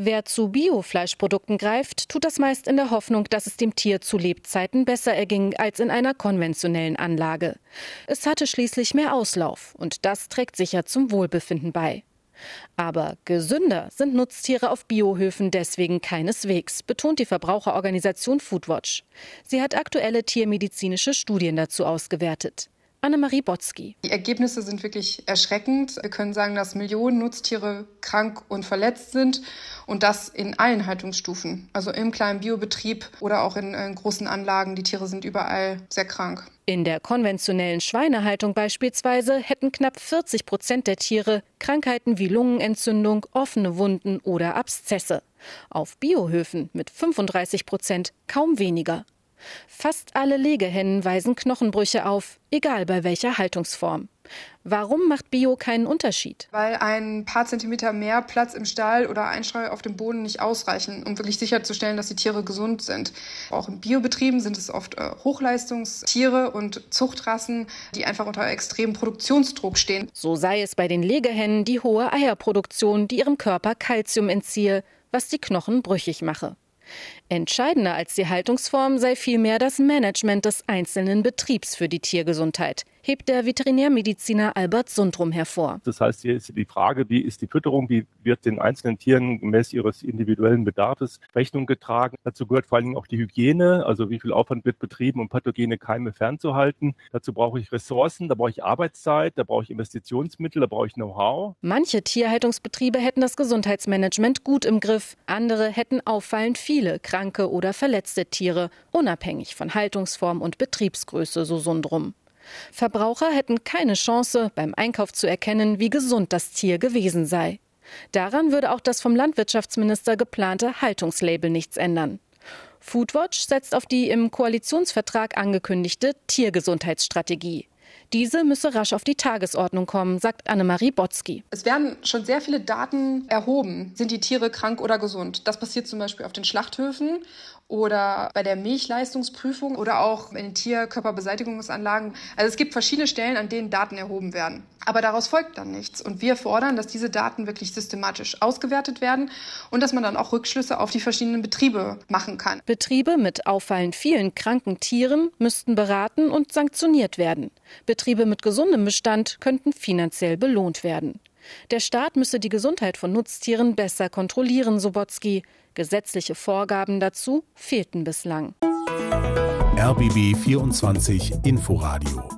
Wer zu Biofleischprodukten greift, tut das meist in der Hoffnung, dass es dem Tier zu Lebzeiten besser erging als in einer konventionellen Anlage. Es hatte schließlich mehr Auslauf und das trägt sicher zum Wohlbefinden bei. Aber gesünder sind Nutztiere auf Biohöfen deswegen keineswegs, betont die Verbraucherorganisation Foodwatch. Sie hat aktuelle tiermedizinische Studien dazu ausgewertet. Annemarie Botzki. Die Ergebnisse sind wirklich erschreckend. Wir können sagen, dass Millionen Nutztiere krank und verletzt sind und das in allen Haltungsstufen. Also im kleinen Biobetrieb oder auch in, in großen Anlagen. Die Tiere sind überall sehr krank. In der konventionellen Schweinehaltung beispielsweise hätten knapp 40 Prozent der Tiere Krankheiten wie Lungenentzündung, offene Wunden oder Abszesse. Auf Biohöfen mit 35 Prozent kaum weniger. Fast alle Legehennen weisen Knochenbrüche auf, egal bei welcher Haltungsform. Warum macht Bio keinen Unterschied? Weil ein paar Zentimeter mehr Platz im Stall oder Einstreu auf dem Boden nicht ausreichen, um wirklich sicherzustellen, dass die Tiere gesund sind. Auch in Biobetrieben sind es oft äh, Hochleistungstiere und Zuchtrassen, die einfach unter extremem Produktionsdruck stehen. So sei es bei den Legehennen die hohe Eierproduktion, die ihrem Körper Kalzium entziehe, was die Knochen brüchig mache. Entscheidender als die Haltungsform sei vielmehr das Management des einzelnen Betriebs für die Tiergesundheit, hebt der Veterinärmediziner Albert Sundrum hervor. Das heißt, hier ist die Frage, wie ist die Fütterung, wie wird den einzelnen Tieren gemäß ihres individuellen Bedarfs Rechnung getragen. Dazu gehört vor allen Dingen auch die Hygiene, also wie viel Aufwand wird betrieben, um pathogene Keime fernzuhalten. Dazu brauche ich Ressourcen, da brauche ich Arbeitszeit, da brauche ich Investitionsmittel, da brauche ich Know-how. Manche Tierhaltungsbetriebe hätten das Gesundheitsmanagement gut im Griff, andere hätten auffallend viele kranke oder verletzte Tiere, unabhängig von Haltungsform und Betriebsgröße, so Sundrum. Verbraucher hätten keine Chance, beim Einkauf zu erkennen, wie gesund das Tier gewesen sei. Daran würde auch das vom Landwirtschaftsminister geplante Haltungslabel nichts ändern. Foodwatch setzt auf die im Koalitionsvertrag angekündigte Tiergesundheitsstrategie. Diese müsse rasch auf die Tagesordnung kommen, sagt Annemarie Botzki. Es werden schon sehr viele Daten erhoben. Sind die Tiere krank oder gesund? Das passiert zum Beispiel auf den Schlachthöfen oder bei der Milchleistungsprüfung oder auch in Tierkörperbeseitigungsanlagen. Also es gibt verschiedene Stellen, an denen Daten erhoben werden. Aber daraus folgt dann nichts. Und wir fordern, dass diese Daten wirklich systematisch ausgewertet werden und dass man dann auch Rückschlüsse auf die verschiedenen Betriebe machen kann. Betriebe mit auffallend vielen kranken Tieren müssten beraten und sanktioniert werden. Betriebe mit gesundem Bestand könnten finanziell belohnt werden. Der Staat müsse die Gesundheit von Nutztieren besser kontrollieren, Sobotzki. Gesetzliche Vorgaben dazu fehlten bislang. RBB 24 Inforadio